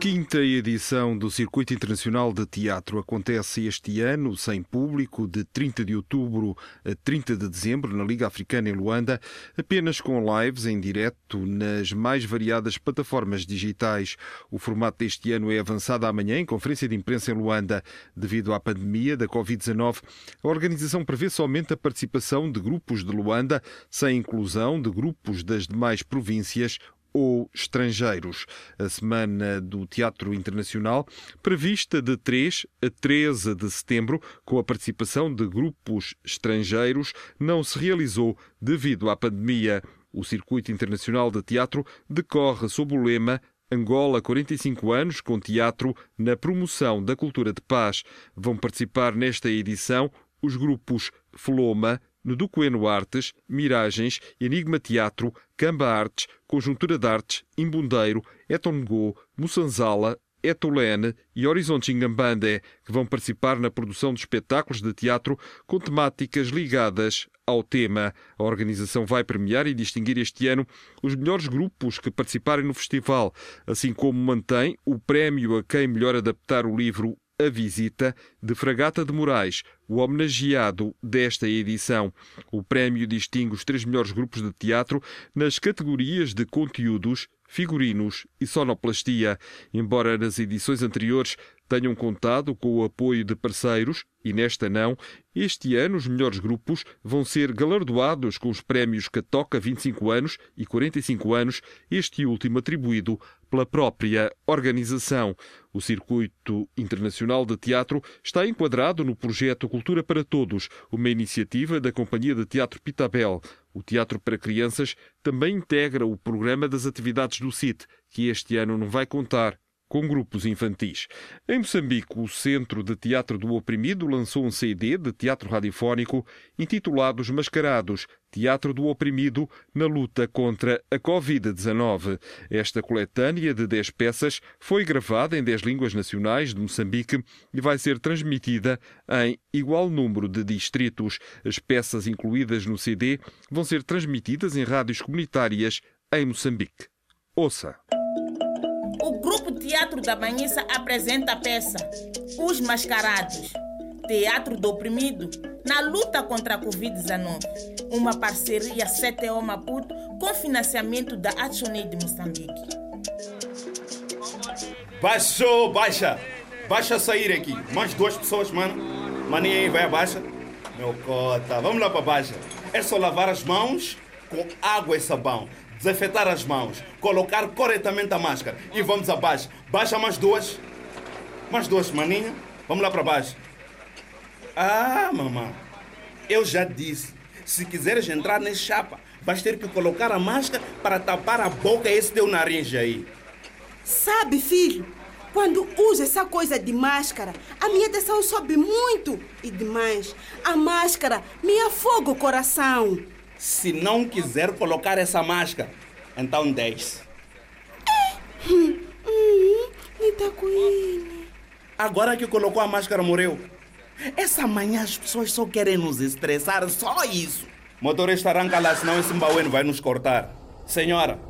Quinta edição do Circuito Internacional de Teatro acontece este ano, sem público, de 30 de outubro a 30 de dezembro, na Liga Africana em Luanda, apenas com lives em direto nas mais variadas plataformas digitais. O formato deste ano é avançado amanhã em conferência de imprensa em Luanda. Devido à pandemia da Covid-19, a organização prevê somente a participação de grupos de Luanda, sem inclusão de grupos das demais províncias ou estrangeiros. A Semana do Teatro Internacional, prevista de 3 a 13 de setembro, com a participação de grupos estrangeiros, não se realizou devido à pandemia. O Circuito Internacional de Teatro decorre sob o lema Angola 45 anos com teatro na promoção da cultura de paz. Vão participar nesta edição os grupos Floma, Neducoeno Artes, Miragens, Enigma Teatro, Camba Artes, Conjuntura de Artes, Imbundeiro, Etongô, Mussanzala, Etolene e Horizonte Ingambandé, que vão participar na produção de espetáculos de teatro com temáticas ligadas ao tema. A organização vai premiar e distinguir este ano os melhores grupos que participarem no festival, assim como mantém o prémio a quem melhor adaptar o livro a visita de Fragata de Moraes, o homenageado desta edição. O prémio distingue os três melhores grupos de teatro nas categorias de conteúdos, figurinos e sonoplastia. Embora nas edições anteriores tenham contado com o apoio de parceiros, e nesta não, este ano os melhores grupos vão ser galardoados com os prémios Catoca 25 anos e 45 anos, este último atribuído pela própria organização. O Circuito Internacional de Teatro está enquadrado no projeto Cultura para Todos, uma iniciativa da Companhia de Teatro Pitabel. O Teatro para Crianças também integra o programa das atividades do CIT, que este ano não vai contar com grupos infantis. Em Moçambique, o Centro de Teatro do Oprimido lançou um CD de teatro radiofónico intitulado Os Mascarados, Teatro do Oprimido na luta contra a Covid-19. Esta coletânea de 10 peças foi gravada em 10 línguas nacionais de Moçambique e vai ser transmitida em igual número de distritos. As peças incluídas no CD vão ser transmitidas em rádios comunitárias em Moçambique. Ouça! O Teatro da Banhissa apresenta a peça Os Mascarados, Teatro do Oprimido, na luta contra a Covid-19. Uma parceria CTO Maputo com financiamento da ActionAid de Moçambique. Baixou, baixa! Baixa sair aqui. Mais duas pessoas, mano. Maninha aí, vai abaixo. Meu cota, vamos lá para baixo. É só lavar as mãos com água e sabão desinfetar as mãos, colocar corretamente a máscara e vamos abaixo. Baixa mais duas. Mais duas, maninha. Vamos lá para baixo. Ah, mamãe. Eu já disse. Se quiseres entrar nesse chapa, vais ter que colocar a máscara para tapar a boca e esse teu nariz aí. Sabe, filho, quando uso essa coisa de máscara, a minha tensão sobe muito. E demais, a máscara me afoga o coração. Se não quiser colocar essa máscara, então desce. Hum, hum, Agora que colocou a máscara, morreu. Essa manhã as pessoas só querem nos estressar, só isso. Motorista, arranca lá, senão esse mbaueno vai nos cortar. Senhora,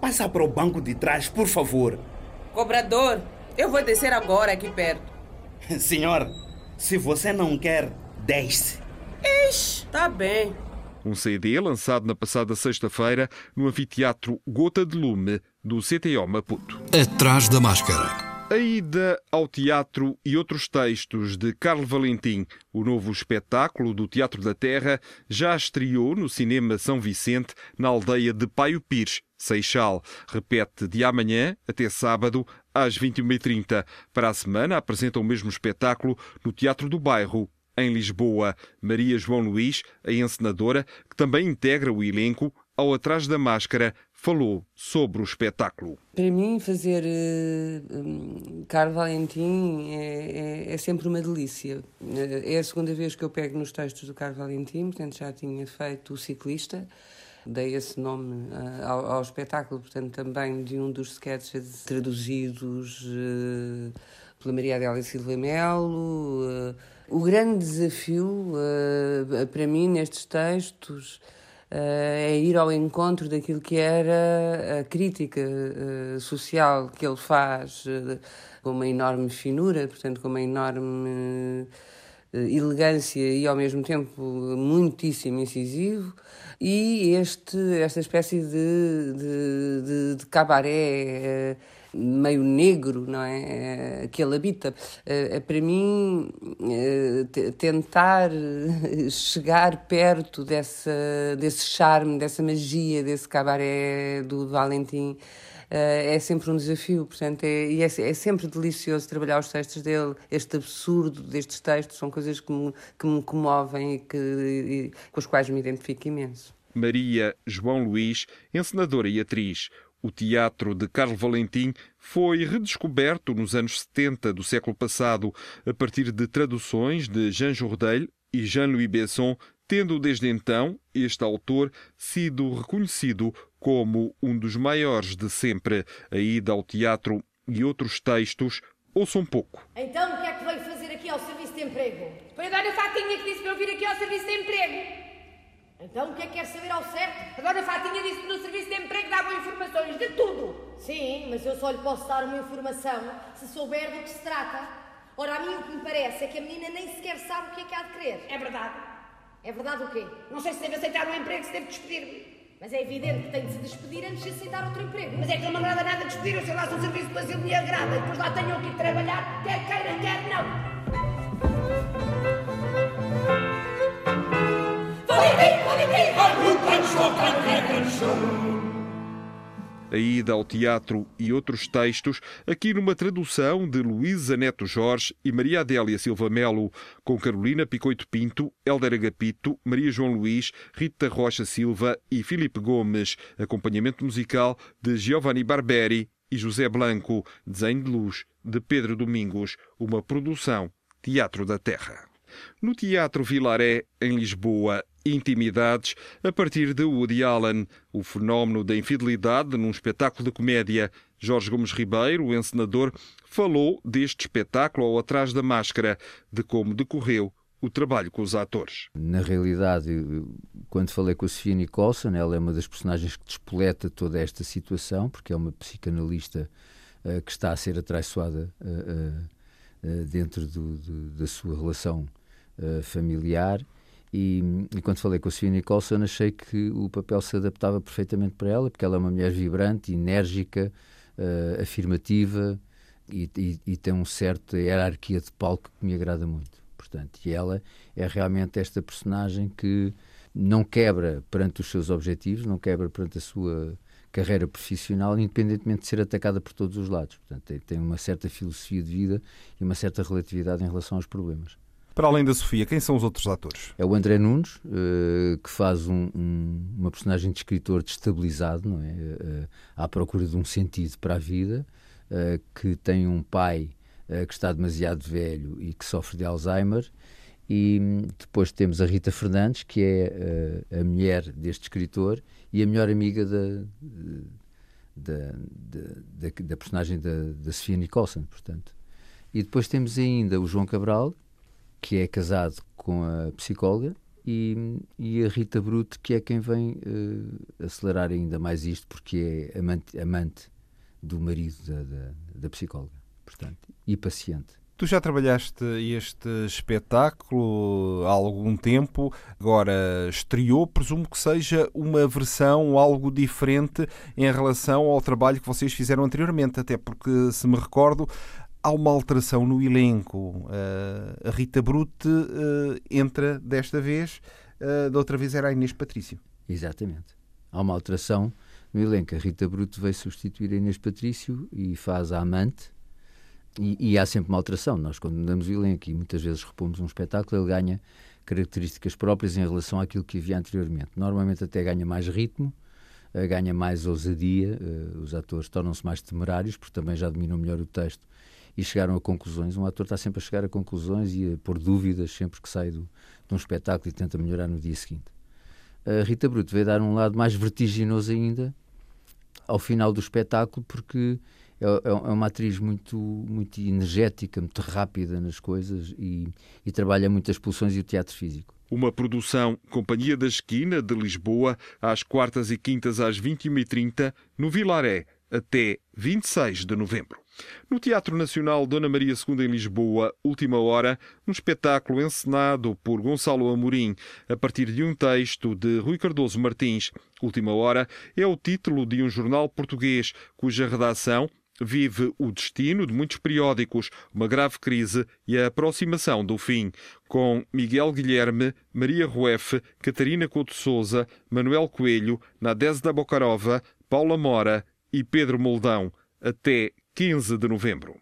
passa para o banco de trás, por favor. Cobrador, eu vou descer agora aqui perto. Senhora, se você não quer, desce. Ixi, tá bem. Um CD lançado na passada sexta-feira no anfiteatro Gota de Lume do CTO Maputo. Atrás da máscara. A ida ao teatro e outros textos de Carlo Valentim, o novo espetáculo do Teatro da Terra, já estreou no Cinema São Vicente, na aldeia de Paio Pires, Seixal. Repete de amanhã até sábado, às 21h30. Para a semana, apresenta o mesmo espetáculo no Teatro do Bairro, em Lisboa. Maria João Luís, a encenadora, que também integra o elenco, ao Atrás da Máscara, falou sobre o espetáculo. Para mim, fazer uh, Carlos Valentim é, é, é, sempre uma delícia. É a segunda vez que eu pego nos textos do Carlos Valentim, portanto já tinha feito O Ciclista. Dei esse nome uh, ao, ao, espetáculo, portanto, também de um dos sketches traduzidos uh, pela Maria Adélia Silva Melo. Uh, o grande desafio para mim nestes textos é ir ao encontro daquilo que era a crítica social que ele faz com uma enorme finura, portanto, com uma enorme elegância e ao mesmo tempo muitíssimo incisivo. E este, esta espécie de, de, de, de cabaré meio negro, não é? Eh, que ele habita. Eh, para mim, tentar chegar perto dessa, desse charme, dessa magia, desse cabaré do Valentim. é sempre um desafio, portanto, é, e é, é, sempre delicioso trabalhar os textos dele. Este absurdo destes textos são coisas que me, que me comovem e, que, e com as quais me identifico imenso. Maria João Luís, encenadora e atriz. O teatro de Carlos Valentim foi redescoberto nos anos 70 do século passado, a partir de traduções de Jean Jourdail e Jean-Louis Besson, tendo desde então este autor sido reconhecido como um dos maiores de sempre. A ida ao teatro e outros textos, ouçam pouco. Então, o que é que veio fazer aqui ao Serviço de Emprego? Foi a Dona Fatinha que disse para eu vir aqui ao Serviço de Emprego. Então o que é que quer saber ao certo? Agora a Fatinha disse que no serviço de emprego davam informações de tudo. Sim, mas eu só lhe posso dar uma informação se souber do que se trata. Ora, a mim o que me parece é que a menina nem sequer sabe o que é que há de querer. É verdade. É verdade o quê? Não sei se deve aceitar um emprego, se deve despedir-me. Mas é evidente que tem de se despedir antes de aceitar outro emprego. Mas é que não me agrada nada despedir, eu sei lá se o serviço do asilo me agrada. E depois lá tenho que ir trabalhar, quer queira, quer não. A ida ao teatro e outros textos, aqui numa tradução de Luísa Neto Jorge e Maria Adélia Silva Melo, com Carolina Picoito Pinto, Helder Agapito, Maria João Luís, Rita Rocha Silva e Filipe Gomes. Acompanhamento musical de Giovanni Barberi e José Blanco. Desenho de luz de Pedro Domingos. Uma produção Teatro da Terra. No Teatro Vilaré, em Lisboa, Intimidades, a partir de Woody Allen, o fenómeno da infidelidade num espetáculo de comédia. Jorge Gomes Ribeiro, o encenador, falou deste espetáculo ao Atrás da Máscara, de como decorreu o trabalho com os atores. Na realidade, quando falei com a Sofia Nicholson, ela é uma das personagens que despoleta toda esta situação, porque é uma psicanalista uh, que está a ser atraiçoada uh, uh, dentro do, do, da sua relação familiar e, e, quando falei com a Sofia Nicholson, achei que o papel se adaptava perfeitamente para ela, porque ela é uma mulher vibrante, enérgica, uh, afirmativa e, e, e, tem um certo hierarquia de palco que me agrada muito. Portanto, e ela é realmente esta personagem que não quebra perante os seus objetivos, não quebra perante a sua carreira profissional, independentemente de ser atacada por todos os lados. Portanto, tem, tem uma certa filosofia de vida e uma certa relatividade em relação aos problemas. Para além da Sofia, quem são os outros atores? É o André Nunes, uh, que faz um, um, uma personagem de escritor destabilizado, não é? Uh, à procura de um sentido para a vida, que tem um pai que está demasiado velho e que sofre de Alzheimer. E um, depois temos a Rita Fernandes, que é a mulher deste escritor e a melhor amiga da, da, da, da personagem da, da Sofia Nicholson, portanto. E depois temos ainda o João Cabral, que é casado com a psicóloga, e, e a Rita Brute, que é quem vem uh, acelerar ainda mais isto, porque é amante, amante do marido da, da, da psicóloga, portanto, e paciente. Tu já trabalhaste este espetáculo há algum tempo, agora estreou, presumo que seja uma versão algo diferente em relação ao trabalho que vocês fizeram anteriormente, até porque, se me recordo, há uma alteração no elenco. Uh, a Rita Brute uh, entra desta vez, uh, da outra vez era a Inês Patrício. Exatamente. Há uma alteração no elenco. A Rita Brute veio substituir a Inês Patrício e faz a amante, e, e, há sempre uma alteração. Nós, quando damos o elenco e muitas vezes repomos um espetáculo, ele ganha características próprias em relação àquilo que havia anteriormente. Normalmente até ganha mais ritmo, ganha mais ousadia, os atores tornam-se mais temerários, porque também já dominam melhor o texto e chegaram a conclusões. Um ator está sempre a chegar a conclusões e a pôr dúvidas sempre que sai do, de um espetáculo e tenta melhorar no dia seguinte. A Rita Bruto veio dar um lado mais vertiginoso ainda ao final do espetáculo, porque é, é, é, uma atriz muito, muito energética, muito rápida nas coisas e, e trabalha muitas pulsões e o teatro físico. Uma produção Companhia da Esquina de Lisboa, às quartas e quintas às 21h30, no Vilaré, até 26 de novembro. No Teatro Nacional Dona Maria II em Lisboa, Última Hora, um espetáculo encenado por Gonçalo Amorim a partir de um texto de Rui Cardoso Martins. Última Hora é o título de um jornal português cuja redação vive o destino de muitos periódicos, uma grave crise e a aproximação do fim, com Miguel Guilherme, Maria Rueff, Catarina Couto Souza, Manuel Coelho, Nadezhda Bocarova, Paula Mora e Pedro Moldão, até 15 de novembro.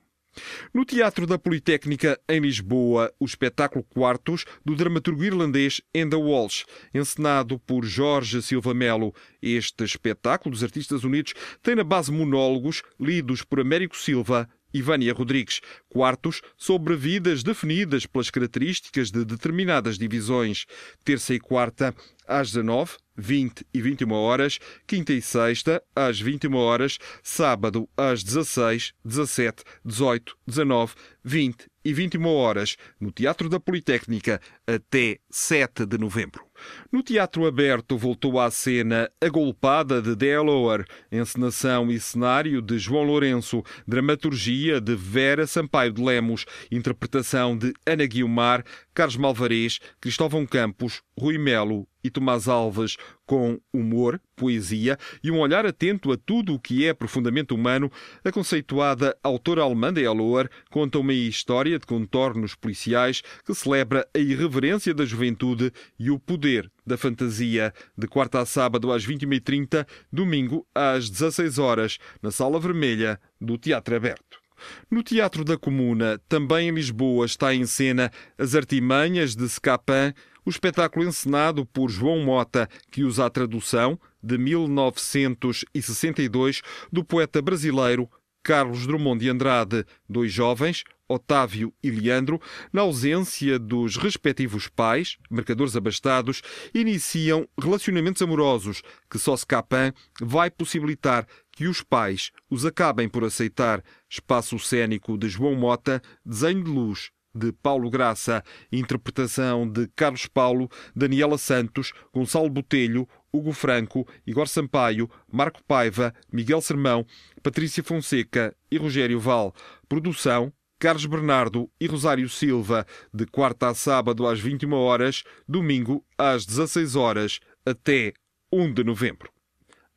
No Teatro da Politécnica, em Lisboa, o espetáculo Quartos, do dramaturgo irlandês Enda Walsh, encenado por Jorge Silva Melo. Este espetáculo dos Artistas Unidos tem na base monólogos lidos por Américo Silva e Vânia Rodrigues. Quartos sobre vidas definidas pelas características de determinadas divisões. Terça e quarta, às 19, 20 e 21 horas, quinta e sexta, às 21 horas, sábado, às 16, 17, 18, 19, 20 e 21 horas, no Teatro da Politécnica, até 7 de novembro. No Teatro Aberto voltou à cena A Golpada de Delaware, encenação e cenário de João Lourenço, dramaturgia de Vera Sampaio de Lemos, interpretação de Ana Guiomar, Carlos Malvarez, Cristóvão Campos, Rui Melo e Tomás Alves, com humor, poesia e um olhar atento a tudo o que é profundamente humano, a conceituada autora alemã de Eloer conta uma história de contornos policiais que celebra a irreverência da juventude e o poder da fantasia, de quarta a sábado às 21h30, domingo às 16 horas, na Sala Vermelha do Teatro Aberto. No Teatro da Comuna, também em Lisboa, está em cena As Artimanhas de Scapan, o espetáculo encenado por João Mota, que usa a tradução de 1962 do poeta brasileiro Carlos Drummond de Andrade, dois jovens, Otávio e Leandro, na ausência dos respectivos pais, mercadores abastados, iniciam relacionamentos amorosos que só Scapan vai possibilitar que os pais os acabem por aceitar. Espaço cênico de João Mota, desenho de luz de Paulo Graça, interpretação de Carlos Paulo, Daniela Santos, Gonçalo Botelho, Hugo Franco, Igor Sampaio, Marco Paiva, Miguel Sermão, Patrícia Fonseca e Rogério Val. Produção Carlos Bernardo e Rosário Silva, de quarta a sábado às 21 horas, domingo às 16 horas, até 1 de novembro.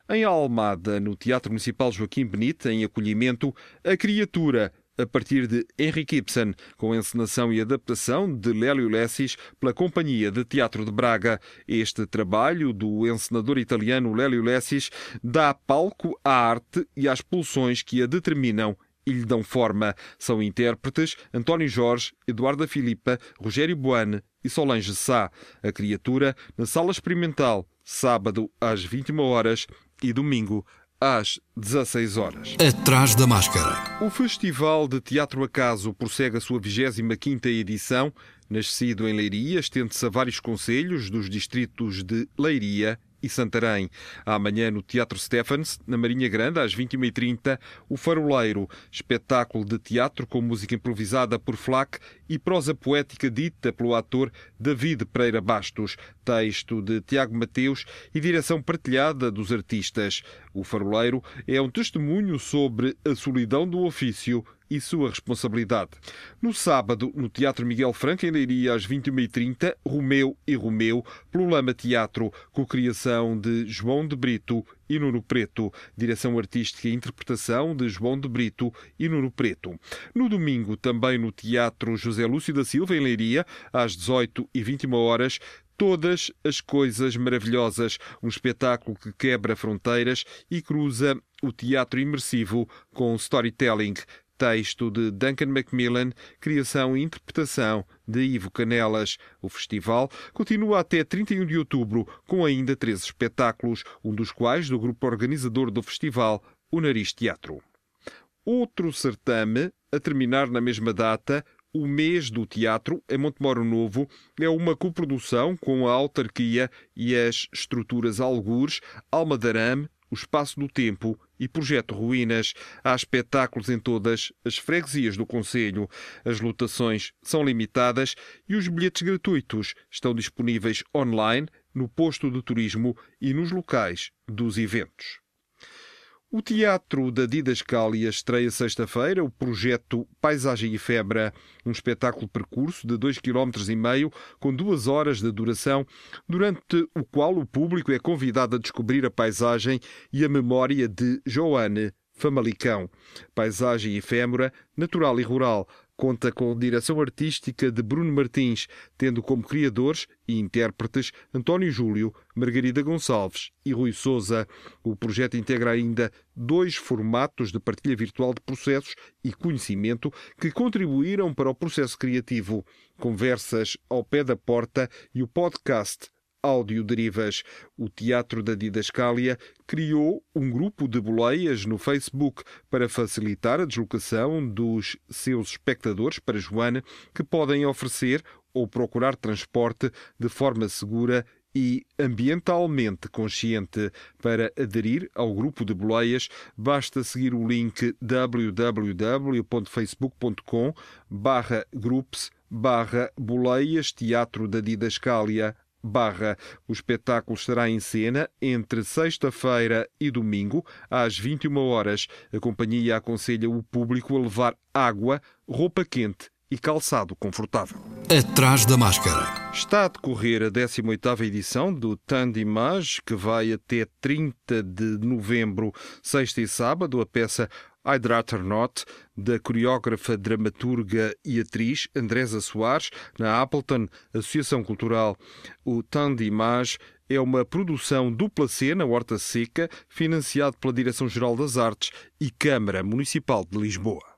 Em Almada, no Teatro Municipal Joaquim Benita, em acolhimento, A Criatura, a partir de Henrique Ibsen, com encenação e adaptação de Lélio Lessis pela Companhia de Teatro de Braga. Este trabalho do encenador italiano Lélio Lessis dá palco à arte e às pulsões que a determinam e lhe dão forma. São intérpretes António Jorge, Eduarda Filipa, Rogério Boane e Solange Sá. A criatura na Sala Experimental, sábado às 21 horas e domingo às 16 horas. Atrás da máscara. O Festival de Teatro Acaso prossegue a sua 25ª edição. Nascido em Leiria, estende-se a vários conselhos dos distritos de Leiria e Santarém. Amanhã, no Teatro Stephens, na Marinha Grande, às 21h30, O Faroleiro, espetáculo de teatro com música improvisada por Flack e prosa poética dita pelo ator David Pereira Bastos, texto de Tiago Mateus e direção partilhada dos artistas. O Faroleiro é um testemunho sobre a solidão do ofício e sua responsabilidade. No sábado, no Teatro Miguel Franco, em Leiria, às 21h30, Romeu e Romeu, pelo Lama Teatro, com criação de João de Brito e Nuno Preto. Direção artística e interpretação de João de Brito e Nuno Preto. No domingo, também no Teatro José Lúcio da Silva, em Leiria, às 18h21 horas, Todas as Coisas Maravilhosas, um espetáculo que quebra fronteiras e cruza o teatro imersivo com storytelling texto de Duncan Macmillan, criação e interpretação de Ivo Canelas. O festival continua até 31 de outubro, com ainda três espetáculos, um dos quais do grupo organizador do festival, o Nariz Teatro. Outro certame, a terminar na mesma data, o Mês do Teatro, em Montemoro Novo, é uma coprodução com a autarquia e as estruturas Algures, Alma de Arame, o Espaço do Tempo e Projeto Ruínas. Há espetáculos em todas as freguesias do Conselho. As lotações são limitadas e os bilhetes gratuitos estão disponíveis online, no posto de turismo e nos locais dos eventos. O Teatro da Didascália estreia sexta-feira o projeto Paisagem Efebra, um espetáculo percurso de 2,5 km com duas horas de duração, durante o qual o público é convidado a descobrir a paisagem e a memória de Joane Famalicão. Paisagem efêmera, natural e rural, Conta com direção artística de Bruno Martins, tendo como criadores e intérpretes António Júlio, Margarida Gonçalves e Rui Souza. O projeto integra ainda dois formatos de partilha virtual de processos e conhecimento que contribuíram para o processo criativo: conversas ao pé da porta e o podcast Audioderivas. O Teatro da Didascália criou um grupo de boleias no Facebook para facilitar a deslocação dos seus espectadores para Joana, que podem oferecer ou procurar transporte de forma segura e ambientalmente consciente. Para aderir ao grupo de boleias, basta seguir o link www.facebook.com barra groups barra boleias Teatro da Didascália Barra. O espetáculo estará em cena entre sexta-feira e domingo, às 21 horas. A companhia aconselha o público a levar água, roupa quente e calçado confortável. Atrás da máscara. Está a decorrer a 18ª edição do Tandimage, que vai até 30 de novembro, sexta e sábado. A peça I'd Rather Not, da coreógrafa, dramaturga e atriz Andresa Soares, na Appleton Associação Cultural. O Temps d'Image é uma produção dupla cena Horta Seca, financiado pela Direção-Geral das Artes e Câmara Municipal de Lisboa.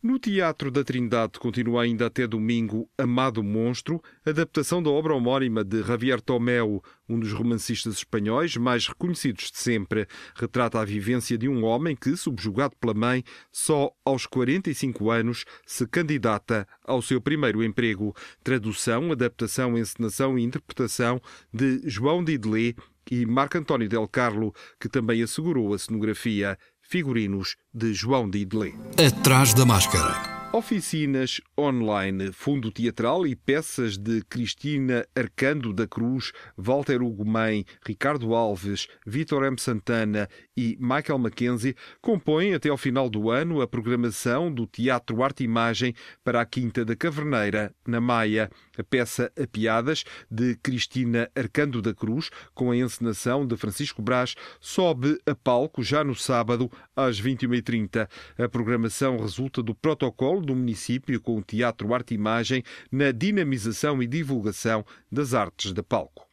No Teatro da Trindade continua ainda até domingo Amado Monstro, adaptação da obra homónima de Javier Tomeu, um dos romancistas espanhóis mais reconhecidos de sempre. Retrata a vivência de um homem que, subjugado pela mãe, só aos 45 anos se candidata ao seu primeiro emprego. Tradução, adaptação, encenação e interpretação de João Didelé e Marco António Del Carlo, que também assegurou a cenografia figurinos de João de Idelé. Atrás da máscara. Oficinas online, fundo teatral e peças de Cristina Arcando da Cruz, Walter Ugumem, Ricardo Alves, Vitor M. Santana e Michael Mackenzie compõem até ao final do ano a programação do Teatro Arte Imagem para a Quinta da Caverneira, na Maia. A peça A Piadas, de Cristina Arcando da Cruz, com a encenação de Francisco Brás, sobe a palco já no sábado, às 21h30. A programação resulta do protocolo do município com o Teatro Arte Imagem na dinamização e divulgação das artes de palco.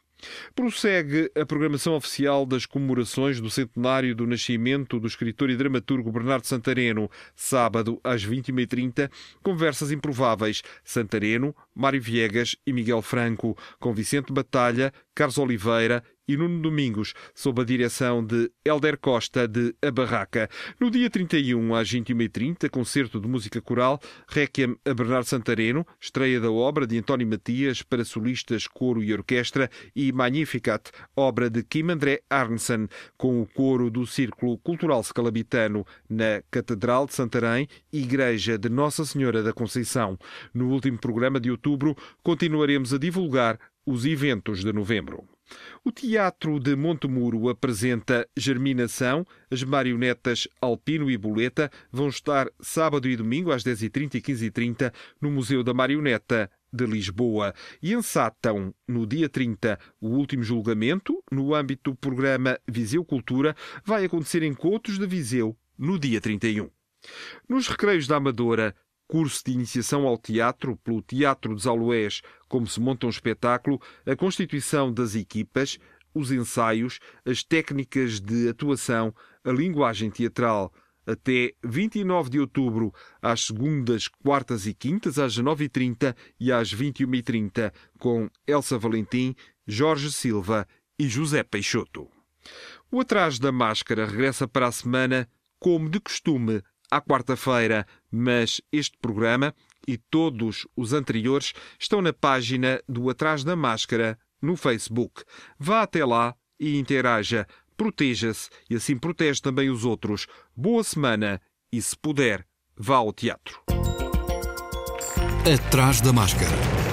Prossegue a programação oficial das comemorações do centenário do nascimento do escritor e dramaturgo Bernardo Santareno. Sábado, às 21h30, conversas improváveis. Santareno, Mário Viegas e Miguel Franco, com Vicente Batalha, Carlos Oliveira e Nuno Domingos, sob a direção de Helder Costa de A Barraca. No dia 31, às 21h30, concerto de música coral, Requiem a Bernardo Santareno, estreia da obra de António Matias para solistas, coro e orquestra, e Magnificat, obra de Kim André Arnsen, com o coro do Círculo Cultural Scalabitano, na Catedral de Santarém, Igreja de Nossa Senhora da Conceição. No último programa de outubro, continuaremos a divulgar os eventos de novembro. O Teatro de Montemuro apresenta Germinação. As marionetas Alpino e Boleta vão estar sábado e domingo às 10h30 e 15h30 no Museu da Marioneta de Lisboa e ensatam no dia 30 o último julgamento no âmbito do programa Viseu Cultura vai acontecer em Coutos de Viseu no dia 31. Nos recreios da Amadora curso de iniciação ao teatro pelo Teatro dos Aloés, como se monta um espetáculo, a constituição das equipas, os ensaios, as técnicas de atuação, a linguagem teatral. até 29 de outubro, às segundas, quartas e quintas, às 9h30 e às 21h30, com Elsa Valentim, Jorge Silva e José Peixoto. O Atrás da Máscara regressa para a semana, como de costume, à quarta-feira, mas este programa e todos os anteriores estão na página do Atrás da Máscara no Facebook. Vá até lá e interaja, proteja-se e assim protege também os outros. Boa semana e, se puder, vá ao teatro. Atrás da Máscara.